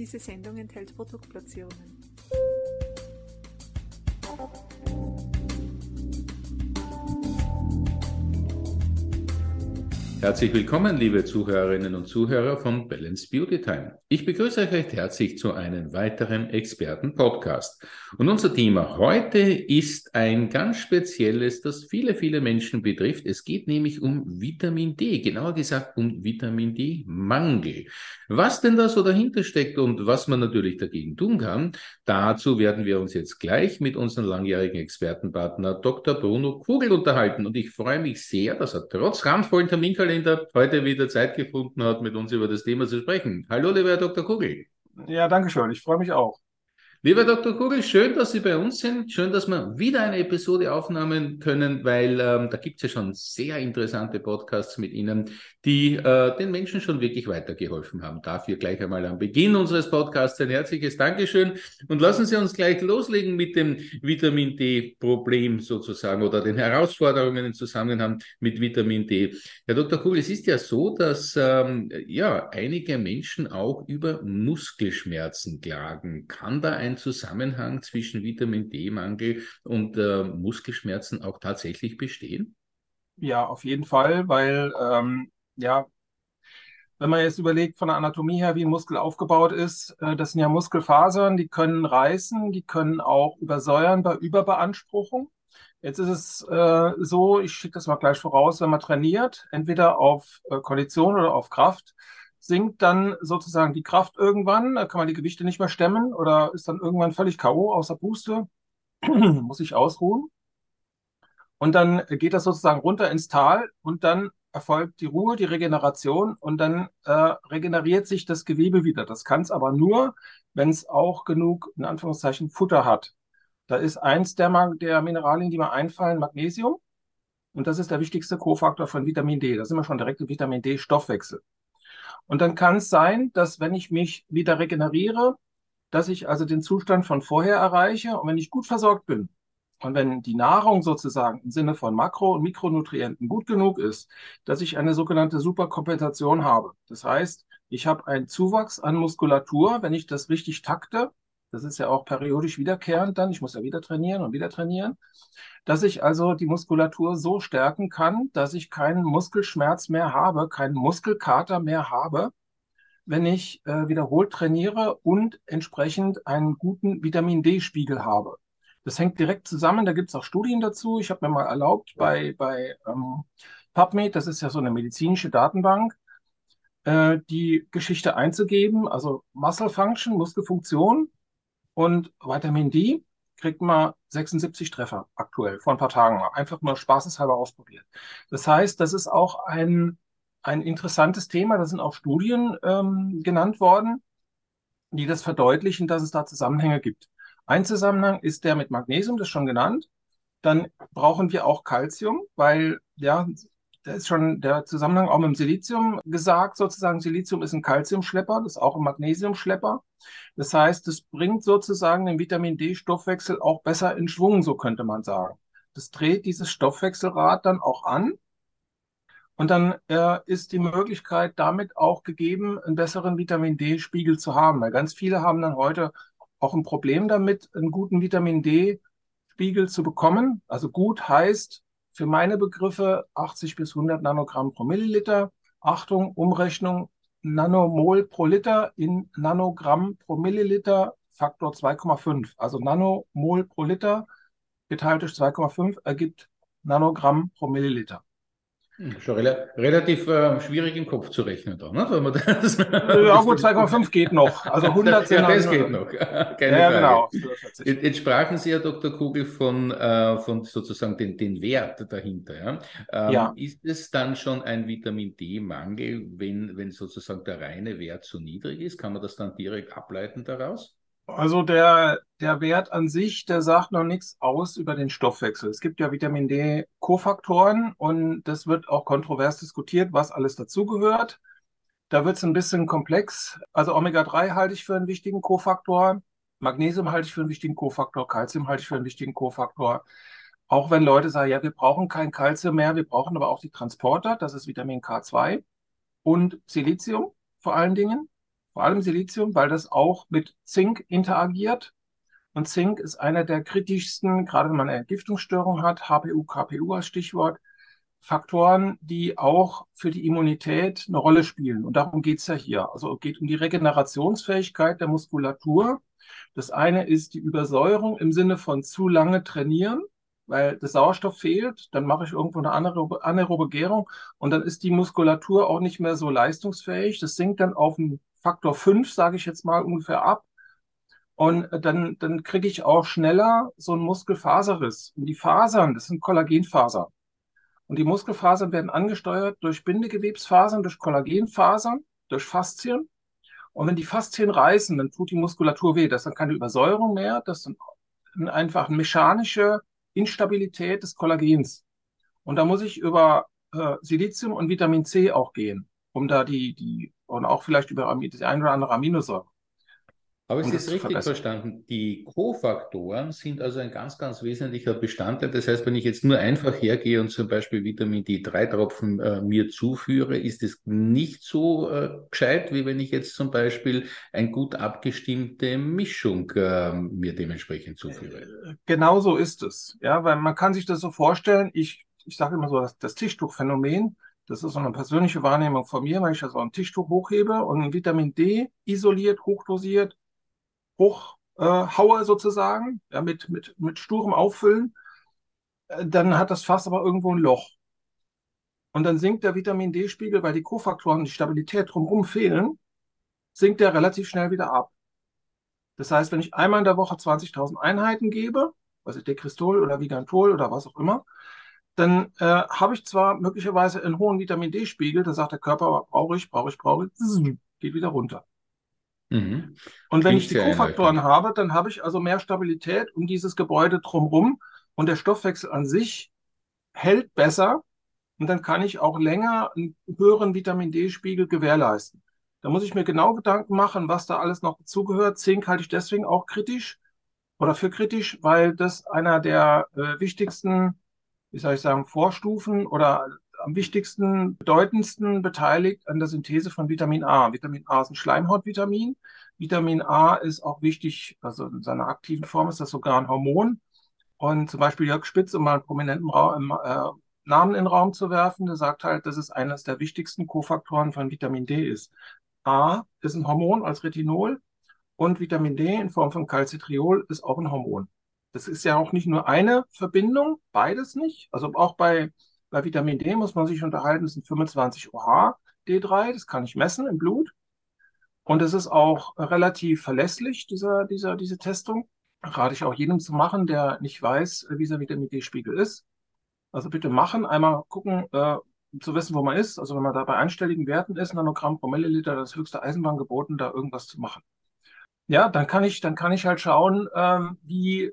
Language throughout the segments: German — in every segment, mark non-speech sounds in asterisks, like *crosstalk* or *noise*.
Diese Sendung enthält Produktplatzierungen. Herzlich willkommen, liebe Zuhörerinnen und Zuhörer von Balance Beauty Time. Ich begrüße euch recht herzlich zu einem weiteren Experten-Podcast. Und unser Thema heute ist ein ganz spezielles, das viele, viele Menschen betrifft. Es geht nämlich um Vitamin D, genauer gesagt um Vitamin D-Mangel. Was denn da so dahinter steckt und was man natürlich dagegen tun kann, dazu werden wir uns jetzt gleich mit unserem langjährigen Expertenpartner Dr. Bruno Kugel unterhalten. Und ich freue mich sehr, dass er trotz randvollen Terminkalender Kalender heute wieder Zeit gefunden hat, mit uns über das Thema zu sprechen. Hallo, lieber Herr Dr. Kugel. Ja, danke schön. Ich freue mich auch. Lieber Dr. Kugel, schön, dass Sie bei uns sind. Schön, dass wir wieder eine Episode aufnehmen können, weil ähm, da gibt es ja schon sehr interessante Podcasts mit Ihnen, die äh, den Menschen schon wirklich weitergeholfen haben. Dafür gleich einmal am Beginn unseres Podcasts ein herzliches Dankeschön. Und lassen Sie uns gleich loslegen mit dem Vitamin D-Problem sozusagen oder den Herausforderungen im Zusammenhang mit Vitamin D. Herr Dr. Kugel, es ist ja so, dass ähm, ja einige Menschen auch über Muskelschmerzen klagen. Kann da ein ein Zusammenhang zwischen Vitamin D-Mangel und äh, Muskelschmerzen auch tatsächlich bestehen? Ja, auf jeden Fall, weil ähm, ja, wenn man jetzt überlegt von der Anatomie her, wie ein Muskel aufgebaut ist, äh, das sind ja Muskelfasern, die können reißen, die können auch übersäuern bei Überbeanspruchung. Jetzt ist es äh, so, ich schicke das mal gleich voraus, wenn man trainiert, entweder auf äh, Kondition oder auf Kraft, sinkt dann sozusagen die Kraft irgendwann, kann man die Gewichte nicht mehr stemmen oder ist dann irgendwann völlig K.O. außer Puste, *clears throat* muss sich ausruhen. Und dann geht das sozusagen runter ins Tal und dann erfolgt die Ruhe, die Regeneration und dann äh, regeneriert sich das Gewebe wieder. Das kann es aber nur, wenn es auch genug, in Anführungszeichen, Futter hat. Da ist eins der, der Mineralien, die mir einfallen, Magnesium. Und das ist der wichtigste Kofaktor von Vitamin D. Da sind wir schon direkt im Vitamin D-Stoffwechsel. Und dann kann es sein, dass wenn ich mich wieder regeneriere, dass ich also den Zustand von vorher erreiche und wenn ich gut versorgt bin und wenn die Nahrung sozusagen im Sinne von Makro- und Mikronutrienten gut genug ist, dass ich eine sogenannte Superkompensation habe. Das heißt, ich habe einen Zuwachs an Muskulatur, wenn ich das richtig takte, das ist ja auch periodisch wiederkehrend dann. Ich muss ja wieder trainieren und wieder trainieren. Dass ich also die Muskulatur so stärken kann, dass ich keinen Muskelschmerz mehr habe, keinen Muskelkater mehr habe, wenn ich äh, wiederholt trainiere und entsprechend einen guten Vitamin D-Spiegel habe. Das hängt direkt zusammen. Da gibt es auch Studien dazu. Ich habe mir mal erlaubt, bei, bei ähm, PubMed, das ist ja so eine medizinische Datenbank, äh, die Geschichte einzugeben, also Muscle Function, Muskelfunktion, und Vitamin D kriegt man 76 Treffer aktuell vor ein paar Tagen. Einfach nur spaßeshalber ausprobiert. Das heißt, das ist auch ein, ein interessantes Thema. Da sind auch Studien ähm, genannt worden, die das verdeutlichen, dass es da Zusammenhänge gibt. Ein Zusammenhang ist der mit Magnesium, das schon genannt. Dann brauchen wir auch Calcium, weil ja, da ist schon der Zusammenhang auch mit dem Silizium gesagt, sozusagen. Silizium ist ein Calciumschlepper, das ist auch ein Magnesiumschlepper. Das heißt, es bringt sozusagen den Vitamin D-Stoffwechsel auch besser in Schwung, so könnte man sagen. Das dreht dieses Stoffwechselrad dann auch an. Und dann äh, ist die Möglichkeit damit auch gegeben, einen besseren Vitamin D-Spiegel zu haben. Weil ganz viele haben dann heute auch ein Problem damit, einen guten Vitamin D-Spiegel zu bekommen. Also gut heißt, für meine Begriffe 80 bis 100 Nanogramm pro Milliliter. Achtung, Umrechnung Nanomol pro Liter in Nanogramm pro Milliliter Faktor 2,5. Also Nanomol pro Liter geteilt durch 2,5 ergibt Nanogramm pro Milliliter. Schon rela relativ äh, schwierig im Kopf zu rechnen da, ne? Wenn man *laughs* das ja gut, 2,5 geht noch. Also 100 sind Ja, das geht noch. *laughs* Keine ja, genau. Jetzt, jetzt, sprachen Sie ja, Dr. Kugel, von, äh, von sozusagen den, den Wert dahinter. Ja? Ähm, ja. Ist es dann schon ein Vitamin D-Mangel, wenn, wenn sozusagen der reine Wert zu niedrig ist? Kann man das dann direkt ableiten daraus? Also der, der Wert an sich, der sagt noch nichts aus über den Stoffwechsel. Es gibt ja Vitamin D Kofaktoren und das wird auch kontrovers diskutiert, was alles dazugehört. Da wird es ein bisschen komplex. Also Omega-3 halte ich für einen wichtigen Kofaktor, Magnesium halte ich für einen wichtigen Kofaktor, Calcium halte ich für einen wichtigen Kofaktor. Auch wenn Leute sagen, ja, wir brauchen kein Calcium mehr, wir brauchen aber auch die Transporter, das ist Vitamin K2 und Silizium vor allen Dingen vor allem Silizium, weil das auch mit Zink interagiert. Und Zink ist einer der kritischsten, gerade wenn man eine Entgiftungsstörung hat, HPU, KPU als Stichwort, Faktoren, die auch für die Immunität eine Rolle spielen. Und darum geht's ja hier. Also es geht um die Regenerationsfähigkeit der Muskulatur. Das eine ist die Übersäuerung im Sinne von zu lange trainieren, weil der Sauerstoff fehlt. Dann mache ich irgendwo eine anaerobe, Gärung und dann ist die Muskulatur auch nicht mehr so leistungsfähig. Das sinkt dann auf einen Faktor 5, sage ich jetzt mal ungefähr ab. Und dann, dann kriege ich auch schneller so einen Muskelfaserriss. Und die Fasern, das sind Kollagenfasern. Und die Muskelfasern werden angesteuert durch Bindegewebsfasern, durch Kollagenfasern, durch Faszien. Und wenn die Faszien reißen, dann tut die Muskulatur weh. Das ist dann keine Übersäuerung mehr, das ist einfach eine mechanische Instabilität des Kollagens. Und da muss ich über äh, Silizium und Vitamin C auch gehen, um da die, die, und auch vielleicht über die ein oder andere Aminosäure. Habe ich das richtig verstanden? Die Kofaktoren sind also ein ganz, ganz wesentlicher Bestandteil. Das heißt, wenn ich jetzt nur einfach hergehe und zum Beispiel Vitamin D3-Tropfen äh, mir zuführe, ist es nicht so äh, gescheit, wie wenn ich jetzt zum Beispiel eine gut abgestimmte Mischung äh, mir dementsprechend zuführe. Äh, genau so ist es. Ja, weil man kann sich das so vorstellen, ich, ich sage immer so, das, das Tischtuchphänomen, das ist so eine persönliche Wahrnehmung von mir, wenn ich da so ein Tischtuch hochhebe und Vitamin D isoliert, hochdosiert, hochhaue äh, sozusagen, ja, mit, mit, mit sturem Auffüllen, äh, dann hat das Fass aber irgendwo ein Loch. Und dann sinkt der Vitamin D-Spiegel, weil die Kofaktoren, die Stabilität drumherum fehlen, sinkt der relativ schnell wieder ab. Das heißt, wenn ich einmal in der Woche 20.000 Einheiten gebe, also Dekristol oder Vigantol oder was auch immer, dann äh, habe ich zwar möglicherweise einen hohen Vitamin D-Spiegel, da sagt der Körper, brauche ich, brauche ich, brauche ich, geht wieder runter. Mhm. Und wenn ich die Kofaktoren habe, dann habe ich also mehr Stabilität um dieses Gebäude drumherum und der Stoffwechsel an sich hält besser und dann kann ich auch länger einen höheren Vitamin D-Spiegel gewährleisten. Da muss ich mir genau Gedanken machen, was da alles noch dazugehört. Zink halte ich deswegen auch kritisch oder für kritisch, weil das einer der äh, wichtigsten, wie soll ich sagen, Vorstufen oder am wichtigsten, bedeutendsten beteiligt an der Synthese von Vitamin A. Vitamin A ist ein Schleimhautvitamin. Vitamin A ist auch wichtig, also in seiner aktiven Form ist das sogar ein Hormon. Und zum Beispiel Jörg Spitz, um mal einen prominenten Raum, äh, Namen in den Raum zu werfen, der sagt halt, dass es eines der wichtigsten Kofaktoren von Vitamin D ist. A ist ein Hormon als Retinol und Vitamin D in Form von Calcitriol ist auch ein Hormon. Das ist ja auch nicht nur eine Verbindung, beides nicht. Also auch bei bei Vitamin D muss man sich unterhalten, das sind 25 OH D3, das kann ich messen im Blut. Und es ist auch relativ verlässlich, dieser, dieser, diese Testung. Rate ich auch jedem zu machen, der nicht weiß, wie sein Vitamin D-Spiegel ist. Also bitte machen, einmal gucken, äh, zu wissen, wo man ist. Also wenn man da bei einstelligen Werten ist, Nanogramm pro Milliliter, das höchste Eisenbahn geboten, da irgendwas zu machen. Ja, dann kann ich, dann kann ich halt schauen, ähm, wie,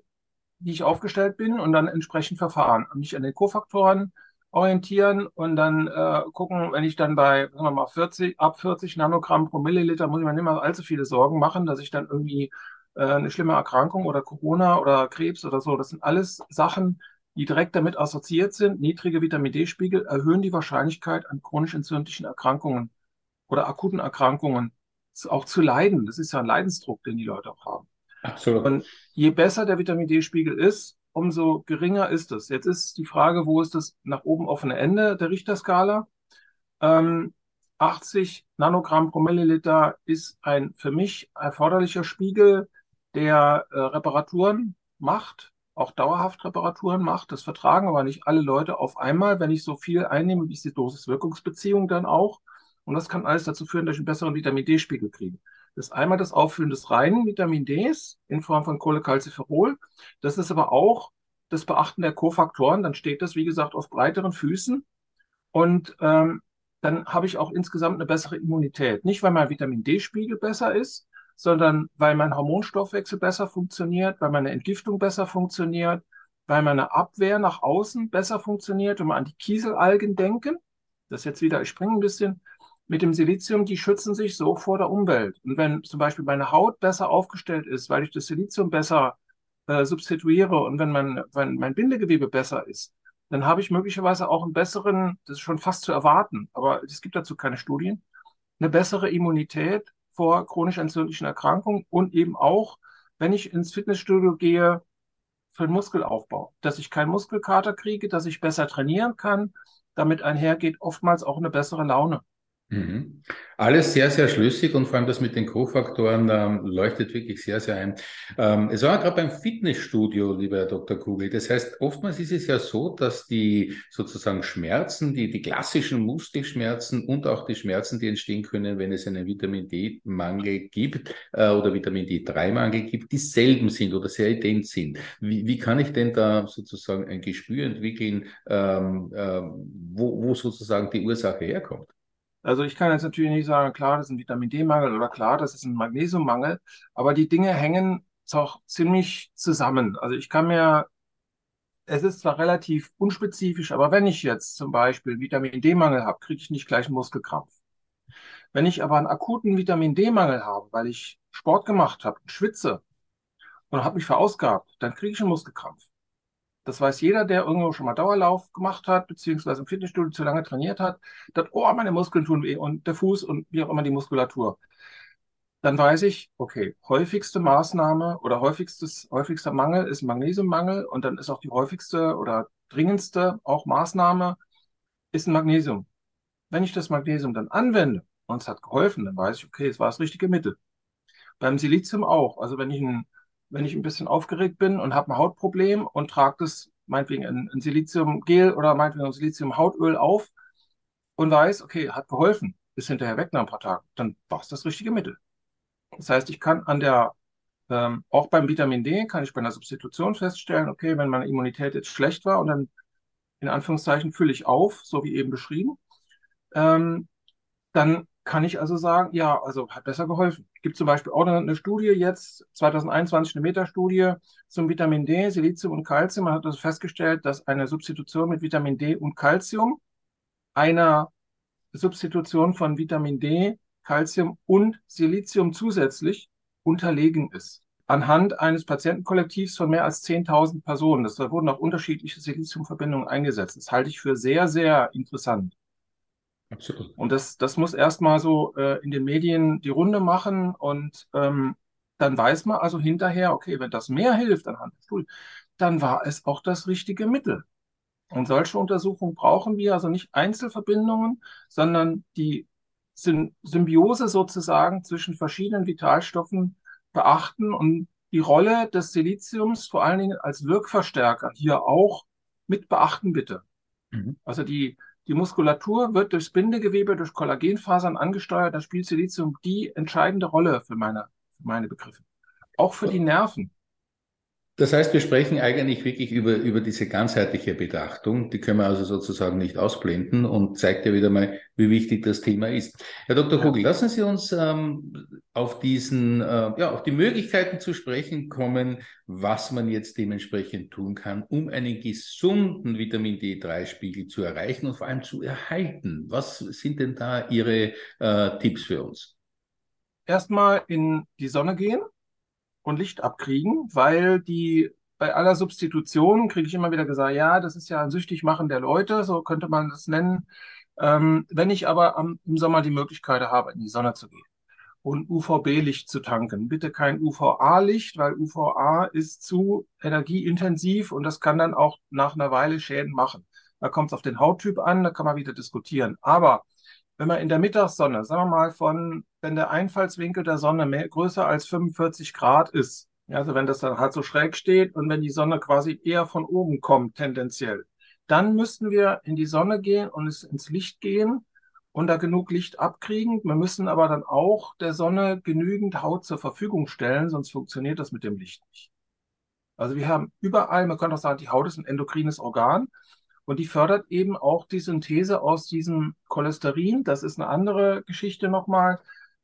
wie ich aufgestellt bin und dann entsprechend verfahren. Mich an den Kofaktoren orientieren und dann äh, gucken, wenn ich dann bei, sagen wir mal, 40, ab 40 Nanogramm pro Milliliter, muss ich mir nicht mehr allzu viele Sorgen machen, dass ich dann irgendwie äh, eine schlimme Erkrankung oder Corona oder Krebs oder so, das sind alles Sachen, die direkt damit assoziiert sind. Niedrige Vitamin D-Spiegel erhöhen die Wahrscheinlichkeit an chronisch entzündlichen Erkrankungen oder akuten Erkrankungen auch zu leiden. Das ist ja ein Leidensdruck, den die Leute auch haben. Absolut. Und je besser der Vitamin D-Spiegel ist, umso geringer ist es. Jetzt ist die Frage, wo ist das nach oben offene Ende der Richterskala? Ähm, 80 Nanogramm pro Milliliter ist ein für mich erforderlicher Spiegel, der äh, Reparaturen macht, auch dauerhaft Reparaturen macht. Das vertragen aber nicht alle Leute auf einmal. Wenn ich so viel einnehme, wie ist die Dosis-Wirkungsbeziehung dann auch. Und das kann alles dazu führen, dass ich einen besseren Vitamin D-Spiegel kriege. Das ist einmal das Auffüllen des reinen Vitamin Ds in Form von Cholecalciferol. Das ist aber auch das Beachten der Kofaktoren. Dann steht das, wie gesagt, auf breiteren Füßen. Und ähm, dann habe ich auch insgesamt eine bessere Immunität. Nicht, weil mein Vitamin D-Spiegel besser ist, sondern weil mein Hormonstoffwechsel besser funktioniert, weil meine Entgiftung besser funktioniert, weil meine Abwehr nach außen besser funktioniert. Wenn wir an die Kieselalgen denken, das jetzt wieder, ich springe ein bisschen, mit dem Silizium, die schützen sich so vor der Umwelt. Und wenn zum Beispiel meine Haut besser aufgestellt ist, weil ich das Silizium besser äh, substituiere und wenn mein, wenn mein Bindegewebe besser ist, dann habe ich möglicherweise auch einen besseren, das ist schon fast zu erwarten, aber es gibt dazu keine Studien, eine bessere Immunität vor chronisch entzündlichen Erkrankungen und eben auch, wenn ich ins Fitnessstudio gehe, für den Muskelaufbau, dass ich keinen Muskelkater kriege, dass ich besser trainieren kann. Damit einhergeht oftmals auch eine bessere Laune. Mhm. Alles sehr, sehr schlüssig und vor allem das mit den Co-Faktoren ähm, leuchtet wirklich sehr, sehr ein. Ähm, es war gerade beim Fitnessstudio, lieber Herr Dr. Kugel. Das heißt, oftmals ist es ja so, dass die sozusagen Schmerzen, die, die klassischen Muskelschmerzen und auch die Schmerzen, die entstehen können, wenn es einen Vitamin D-Mangel gibt äh, oder Vitamin D3-Mangel gibt, dieselben sind oder sehr ident sind. Wie, wie kann ich denn da sozusagen ein Gespür entwickeln, ähm, äh, wo, wo sozusagen die Ursache herkommt? Also ich kann jetzt natürlich nicht sagen, klar, das ist ein Vitamin D-Mangel oder klar, das ist ein Magnesiummangel, aber die Dinge hängen auch ziemlich zusammen. Also ich kann mir, es ist zwar relativ unspezifisch, aber wenn ich jetzt zum Beispiel Vitamin D-Mangel habe, kriege ich nicht gleich einen Muskelkrampf. Wenn ich aber einen akuten Vitamin D-Mangel habe, weil ich Sport gemacht habe, schwitze und habe mich verausgabt, dann kriege ich einen Muskelkrampf. Das weiß jeder, der irgendwo schon mal Dauerlauf gemacht hat, beziehungsweise im Fitnessstudio zu lange trainiert hat, dass, oh, meine Muskeln tun weh und der Fuß und wie auch immer die Muskulatur. Dann weiß ich, okay, häufigste Maßnahme oder häufigstes, häufigster Mangel ist Magnesiummangel und dann ist auch die häufigste oder dringendste auch Maßnahme ist ein Magnesium. Wenn ich das Magnesium dann anwende und es hat geholfen, dann weiß ich, okay, es war das richtige Mittel. Beim Silizium auch. Also wenn ich ein wenn ich ein bisschen aufgeregt bin und habe ein Hautproblem und trage das meinetwegen in, in Siliziumgel oder meinetwegen in Siliziumhautöl auf und weiß, okay, hat geholfen, ist hinterher weg nach ein paar Tagen, dann war es das richtige Mittel. Das heißt, ich kann an der, ähm, auch beim Vitamin D, kann ich bei einer Substitution feststellen, okay, wenn meine Immunität jetzt schlecht war und dann in Anführungszeichen fülle ich auf, so wie eben beschrieben, ähm, dann kann ich also sagen, ja, also hat besser geholfen. Es gibt zum Beispiel auch eine, Studie jetzt, 2021 eine Metastudie zum Vitamin D, Silizium und Calcium. Man hat also festgestellt, dass eine Substitution mit Vitamin D und Calcium einer Substitution von Vitamin D, Calcium und Silizium zusätzlich unterlegen ist. Anhand eines Patientenkollektivs von mehr als 10.000 Personen. Das, da wurden auch unterschiedliche Siliziumverbindungen eingesetzt. Das halte ich für sehr, sehr interessant. Absolut. Und das, das muss erstmal so äh, in den Medien die Runde machen und ähm, dann weiß man also hinterher, okay, wenn das mehr hilft anhand der Studie, dann war es auch das richtige Mittel. Und solche Untersuchungen brauchen wir also nicht Einzelverbindungen, sondern die Symbiose sozusagen zwischen verschiedenen Vitalstoffen beachten und die Rolle des Siliziums vor allen Dingen als Wirkverstärker hier auch mit beachten, bitte. Mhm. Also die, die Muskulatur wird durchs Bindegewebe, durch Kollagenfasern angesteuert. Da spielt Silizium die entscheidende Rolle für meine, für meine Begriffe. Auch für die Nerven. Das heißt, wir sprechen eigentlich wirklich über, über diese ganzheitliche Betrachtung. Die können wir also sozusagen nicht ausblenden und zeigt ja wieder mal, wie wichtig das Thema ist. Herr Dr. Kugel, lassen Sie uns ähm, auf diesen, äh, ja, auf die Möglichkeiten zu sprechen kommen, was man jetzt dementsprechend tun kann, um einen gesunden Vitamin D3-Spiegel zu erreichen und vor allem zu erhalten. Was sind denn da Ihre äh, Tipps für uns? Erstmal in die Sonne gehen und Licht abkriegen, weil die bei aller Substitution kriege ich immer wieder gesagt, ja, das ist ja ein süchtig machen der Leute, so könnte man das nennen. Ähm, wenn ich aber am, im Sommer die Möglichkeit habe, in die Sonne zu gehen und UVB-Licht zu tanken, bitte kein UVA-Licht, weil UVA ist zu energieintensiv und das kann dann auch nach einer Weile Schäden machen. Da kommt es auf den Hauttyp an, da kann man wieder diskutieren. Aber wenn man in der Mittagssonne, sagen wir mal von, wenn der Einfallswinkel der Sonne mehr, größer als 45 Grad ist, also wenn das dann halt so schräg steht und wenn die Sonne quasi eher von oben kommt, tendenziell, dann müssten wir in die Sonne gehen und ins Licht gehen und da genug Licht abkriegen. Wir müssen aber dann auch der Sonne genügend Haut zur Verfügung stellen, sonst funktioniert das mit dem Licht nicht. Also wir haben überall, man könnte auch sagen, die Haut ist ein endokrines Organ und die fördert eben auch die Synthese aus diesem Cholesterin. Das ist eine andere Geschichte nochmal.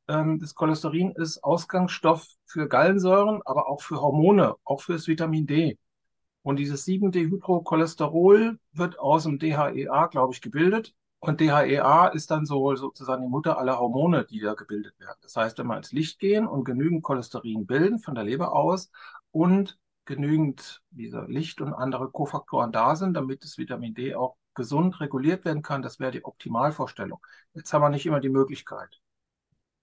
Ähm, das Cholesterin ist Ausgangsstoff für Gallensäuren, aber auch für Hormone, auch für das Vitamin D. Und dieses 7-Dehydrocholesterol wird aus dem DHEA, glaube ich, gebildet. Und DHEA ist dann so sozusagen die Mutter aller Hormone, die da gebildet werden. Das heißt, wenn wir ins Licht gehen und genügend Cholesterin bilden von der Leber aus und genügend dieser Licht und andere Kofaktoren da sind, damit das Vitamin D auch gesund reguliert werden kann. Das wäre die Optimalvorstellung. Jetzt haben wir nicht immer die Möglichkeit,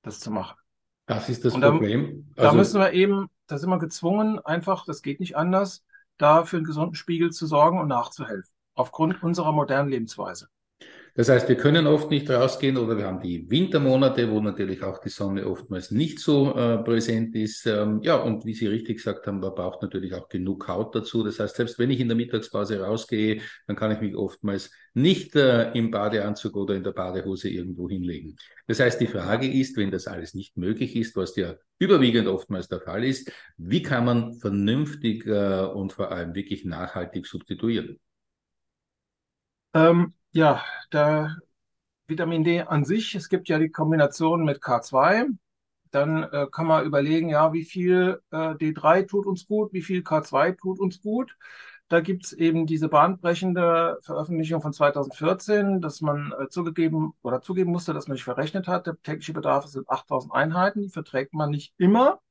das zu machen. Das ist das da, Problem. da Also müssen wir eben, da sind wir gezwungen, einfach, das geht nicht anders, da für einen gesunden Spiegel zu sorgen und nachzuhelfen. Aufgrund unserer modernen Lebensweise. Das heißt, wir können oft nicht rausgehen oder wir haben die Wintermonate, wo natürlich auch die Sonne oftmals nicht so äh, präsent ist. Ähm, ja, und wie Sie richtig gesagt haben, man braucht natürlich auch genug Haut dazu. Das heißt, selbst wenn ich in der Mittagspause rausgehe, dann kann ich mich oftmals nicht äh, im Badeanzug oder in der Badehose irgendwo hinlegen. Das heißt, die Frage ist, wenn das alles nicht möglich ist, was ja überwiegend oftmals der Fall ist, wie kann man vernünftig äh, und vor allem wirklich nachhaltig substituieren? Ähm, ja, der Vitamin D an sich, es gibt ja die Kombination mit K2. Dann äh, kann man überlegen, ja, wie viel äh, D3 tut uns gut, wie viel K2 tut uns gut. Da gibt es eben diese bahnbrechende Veröffentlichung von 2014, dass man äh, zugegeben oder zugeben musste, dass man nicht verrechnet hat. Der tägliche Bedarf sind 8000 Einheiten, die verträgt man nicht immer.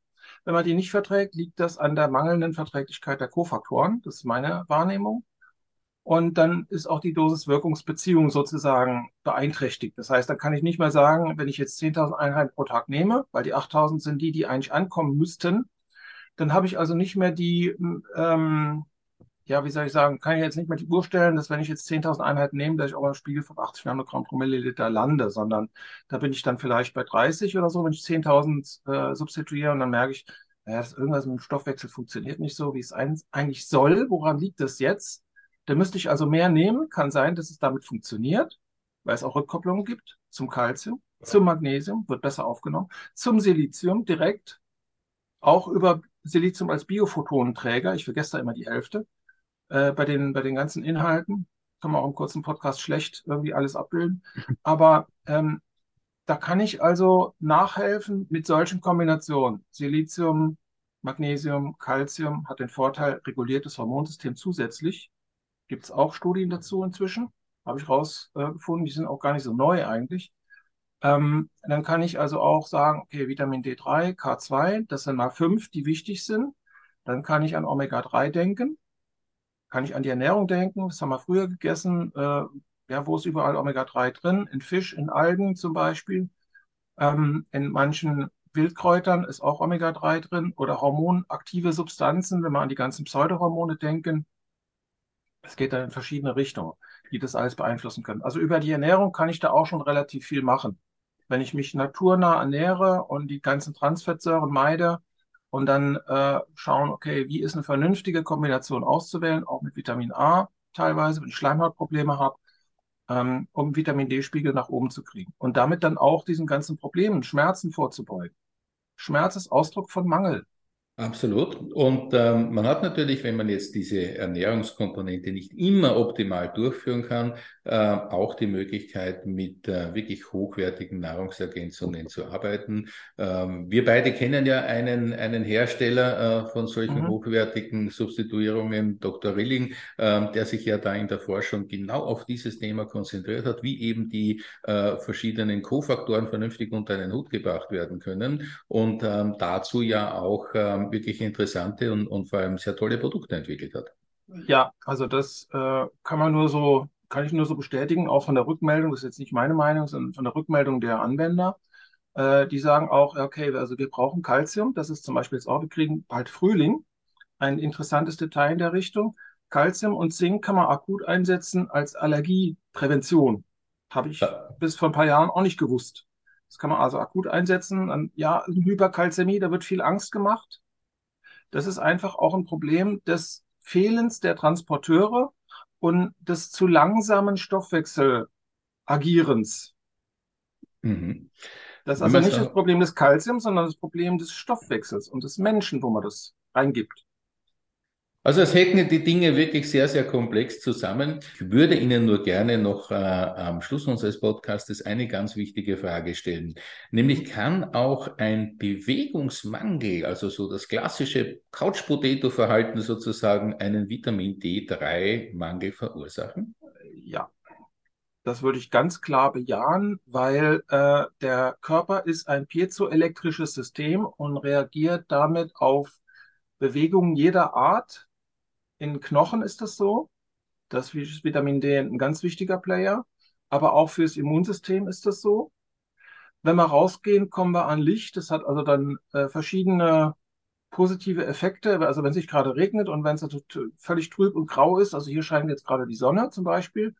Wenn man die nicht verträgt, liegt das an der mangelnden Verträglichkeit der Kofaktoren. Das ist meine Wahrnehmung. Und dann ist auch die Dosis-Wirkungsbeziehung sozusagen beeinträchtigt. Das heißt, da kann ich nicht mehr sagen, wenn ich jetzt 10.000 Einheiten pro Tag nehme, weil die 8.000 sind die, die eigentlich ankommen müssten, dann habe ich also nicht mehr die, ähm, ja, wie soll ich sagen, kann ich jetzt nicht mehr die Uhr stellen, dass wenn ich jetzt 10.000 Einheiten nehme, dass ich auch beim Spiegel von 80 Nanogramm pro Milliliter lande, sondern da bin ich dann vielleicht bei 30 oder so, wenn ich 10.000 äh, substituiere und dann merke ich, naja, irgendwas mit dem Stoffwechsel funktioniert nicht so, wie es eigentlich soll. Woran liegt das jetzt? Da müsste ich also mehr nehmen. Kann sein, dass es damit funktioniert, weil es auch Rückkopplungen gibt zum Calcium, zum Magnesium, wird besser aufgenommen, zum Silizium direkt, auch über Silizium als Biophotonenträger. Ich vergesse da immer die Hälfte. Äh, bei, den, bei den ganzen Inhalten kann man auch im kurzen Podcast schlecht irgendwie alles abbilden. *laughs* Aber ähm, da kann ich also nachhelfen mit solchen Kombinationen. Silizium, Magnesium, Calcium hat den Vorteil, reguliert das Hormonsystem zusätzlich. Gibt es auch Studien dazu inzwischen, habe ich rausgefunden. Die sind auch gar nicht so neu eigentlich. Ähm, dann kann ich also auch sagen, okay, Vitamin D3, K2, das sind mal fünf, die wichtig sind. Dann kann ich an Omega-3 denken. Kann ich an die Ernährung denken. Das haben wir früher gegessen. Äh, ja, wo ist überall Omega-3 drin? In Fisch, in Algen zum Beispiel. Ähm, in manchen Wildkräutern ist auch Omega-3 drin oder hormonaktive Substanzen, wenn wir an die ganzen Pseudohormone denken. Es geht dann in verschiedene Richtungen, die das alles beeinflussen können. Also über die Ernährung kann ich da auch schon relativ viel machen. Wenn ich mich naturnah ernähre und die ganzen Transfettsäuren meide und dann äh, schauen, okay, wie ist eine vernünftige Kombination auszuwählen, auch mit Vitamin A teilweise, wenn ich Schleimhautprobleme habe, ähm, um Vitamin D-Spiegel nach oben zu kriegen. Und damit dann auch diesen ganzen Problemen, Schmerzen vorzubeugen. Schmerz ist Ausdruck von Mangel. Absolut. Und ähm, man hat natürlich, wenn man jetzt diese Ernährungskomponente nicht immer optimal durchführen kann, äh, auch die Möglichkeit, mit äh, wirklich hochwertigen Nahrungsergänzungen zu arbeiten. Ähm, wir beide kennen ja einen, einen Hersteller äh, von solchen mhm. hochwertigen Substituierungen, Dr. Rilling, äh, der sich ja da in der Forschung genau auf dieses Thema konzentriert hat, wie eben die äh, verschiedenen Kofaktoren vernünftig unter einen Hut gebracht werden können und ähm, dazu ja auch ähm, wirklich interessante und, und vor allem sehr tolle Produkte entwickelt hat. Ja, also das äh, kann man nur so, kann ich nur so bestätigen, auch von der Rückmeldung, das ist jetzt nicht meine Meinung, sondern von der Rückmeldung der Anwender. Äh, die sagen auch, okay, also wir brauchen Kalzium, das ist zum Beispiel jetzt auch, wir kriegen bald Frühling, ein interessantes Detail in der Richtung. Kalzium und Zink kann man akut einsetzen als Allergieprävention. Habe ich ja. bis vor ein paar Jahren auch nicht gewusst. Das kann man also akut einsetzen. ja, Hyperkalzämie, da wird viel Angst gemacht. Das ist einfach auch ein Problem des Fehlens der Transporteure und des zu langsamen Stoffwechselagierens. Mhm. Das ist also nicht das Problem des Kalziums, sondern das Problem des Stoffwechsels und des Menschen, wo man das reingibt. Also es hängen die Dinge wirklich sehr, sehr komplex zusammen. Ich würde Ihnen nur gerne noch äh, am Schluss unseres Podcastes eine ganz wichtige Frage stellen. Nämlich kann auch ein Bewegungsmangel, also so das klassische Couch-Potato-Verhalten sozusagen, einen Vitamin D3-Mangel verursachen? Ja, das würde ich ganz klar bejahen, weil äh, der Körper ist ein piezoelektrisches System und reagiert damit auf Bewegungen jeder Art in Knochen ist das so. Das ist Vitamin D ein ganz wichtiger Player. Aber auch fürs Immunsystem ist das so. wenn wir rausgehen, kommen wir an Licht. Das hat also dann äh, verschiedene positive Effekte. Also wenn es sich gerade regnet und wenn es also völlig trüb und grau ist, also hier scheint jetzt gerade die Sonne zum Beispiel,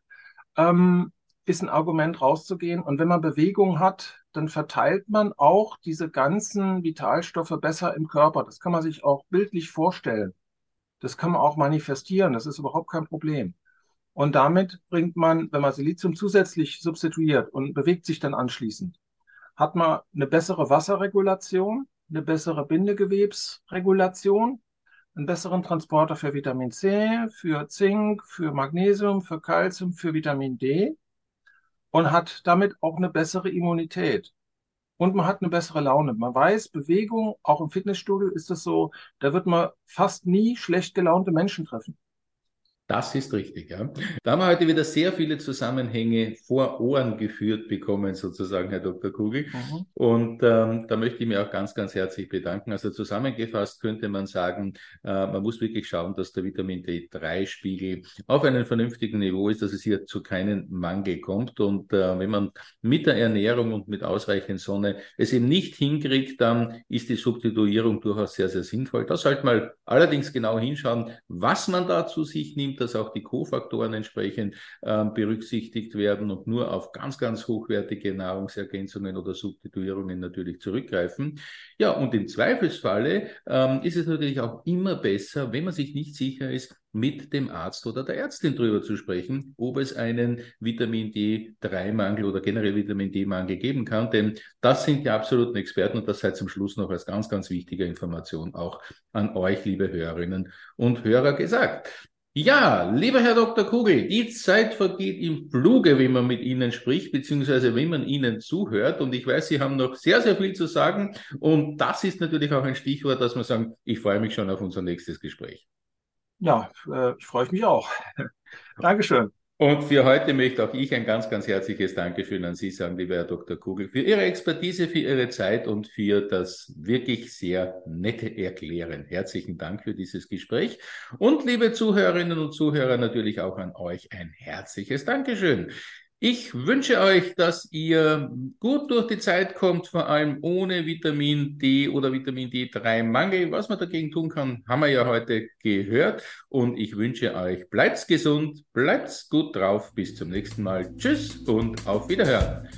ähm, ist ein Argument rauszugehen. Und wenn man Bewegung hat, dann verteilt man auch diese ganzen Vitalstoffe besser im Körper. Das kann man sich auch bildlich vorstellen. Das kann man auch manifestieren. Das ist überhaupt kein Problem. Und damit bringt man, wenn man Silizium zusätzlich substituiert und bewegt sich dann anschließend, hat man eine bessere Wasserregulation, eine bessere Bindegewebsregulation, einen besseren Transporter für Vitamin C, für Zink, für Magnesium, für Calcium, für Vitamin D und hat damit auch eine bessere Immunität. Und man hat eine bessere Laune. Man weiß, Bewegung, auch im Fitnessstudio ist es so, da wird man fast nie schlecht gelaunte Menschen treffen. Das ist richtig, ja. Da haben wir heute wieder sehr viele Zusammenhänge vor Ohren geführt bekommen, sozusagen, Herr Dr. Kugel. Mhm. Und ähm, da möchte ich mich auch ganz, ganz herzlich bedanken. Also zusammengefasst könnte man sagen, äh, man muss wirklich schauen, dass der Vitamin D3-Spiegel auf einem vernünftigen Niveau ist, dass es hier zu keinem Mangel kommt. Und äh, wenn man mit der Ernährung und mit ausreichend Sonne es eben nicht hinkriegt, dann ist die Substituierung durchaus sehr, sehr sinnvoll. Da sollte man allerdings genau hinschauen, was man da zu sich nimmt dass auch die Kofaktoren entsprechend äh, berücksichtigt werden und nur auf ganz, ganz hochwertige Nahrungsergänzungen oder Substituierungen natürlich zurückgreifen. Ja, und im Zweifelsfalle ähm, ist es natürlich auch immer besser, wenn man sich nicht sicher ist, mit dem Arzt oder der Ärztin darüber zu sprechen, ob es einen Vitamin D3-Mangel oder generell Vitamin D-Mangel geben kann. Denn das sind die absoluten Experten und das sei zum Schluss noch als ganz, ganz wichtige Information auch an euch, liebe Hörerinnen und Hörer, gesagt. Ja, lieber Herr Dr. Kugel, die Zeit vergeht im Fluge, wenn man mit Ihnen spricht, beziehungsweise wenn man Ihnen zuhört. Und ich weiß, Sie haben noch sehr, sehr viel zu sagen. Und das ist natürlich auch ein Stichwort, dass man sagen, ich freue mich schon auf unser nächstes Gespräch. Ja, äh, ich freue mich auch. *laughs* Dankeschön. Und für heute möchte auch ich ein ganz, ganz herzliches Dankeschön an Sie sagen, lieber Herr Dr. Kugel, für Ihre Expertise, für Ihre Zeit und für das wirklich sehr nette Erklären. Herzlichen Dank für dieses Gespräch. Und liebe Zuhörerinnen und Zuhörer, natürlich auch an euch ein herzliches Dankeschön. Ich wünsche euch, dass ihr gut durch die Zeit kommt, vor allem ohne Vitamin D oder Vitamin D3 Mangel. Was man dagegen tun kann, haben wir ja heute gehört. Und ich wünsche euch, bleibt gesund, bleibt gut drauf. Bis zum nächsten Mal. Tschüss und auf Wiederhören.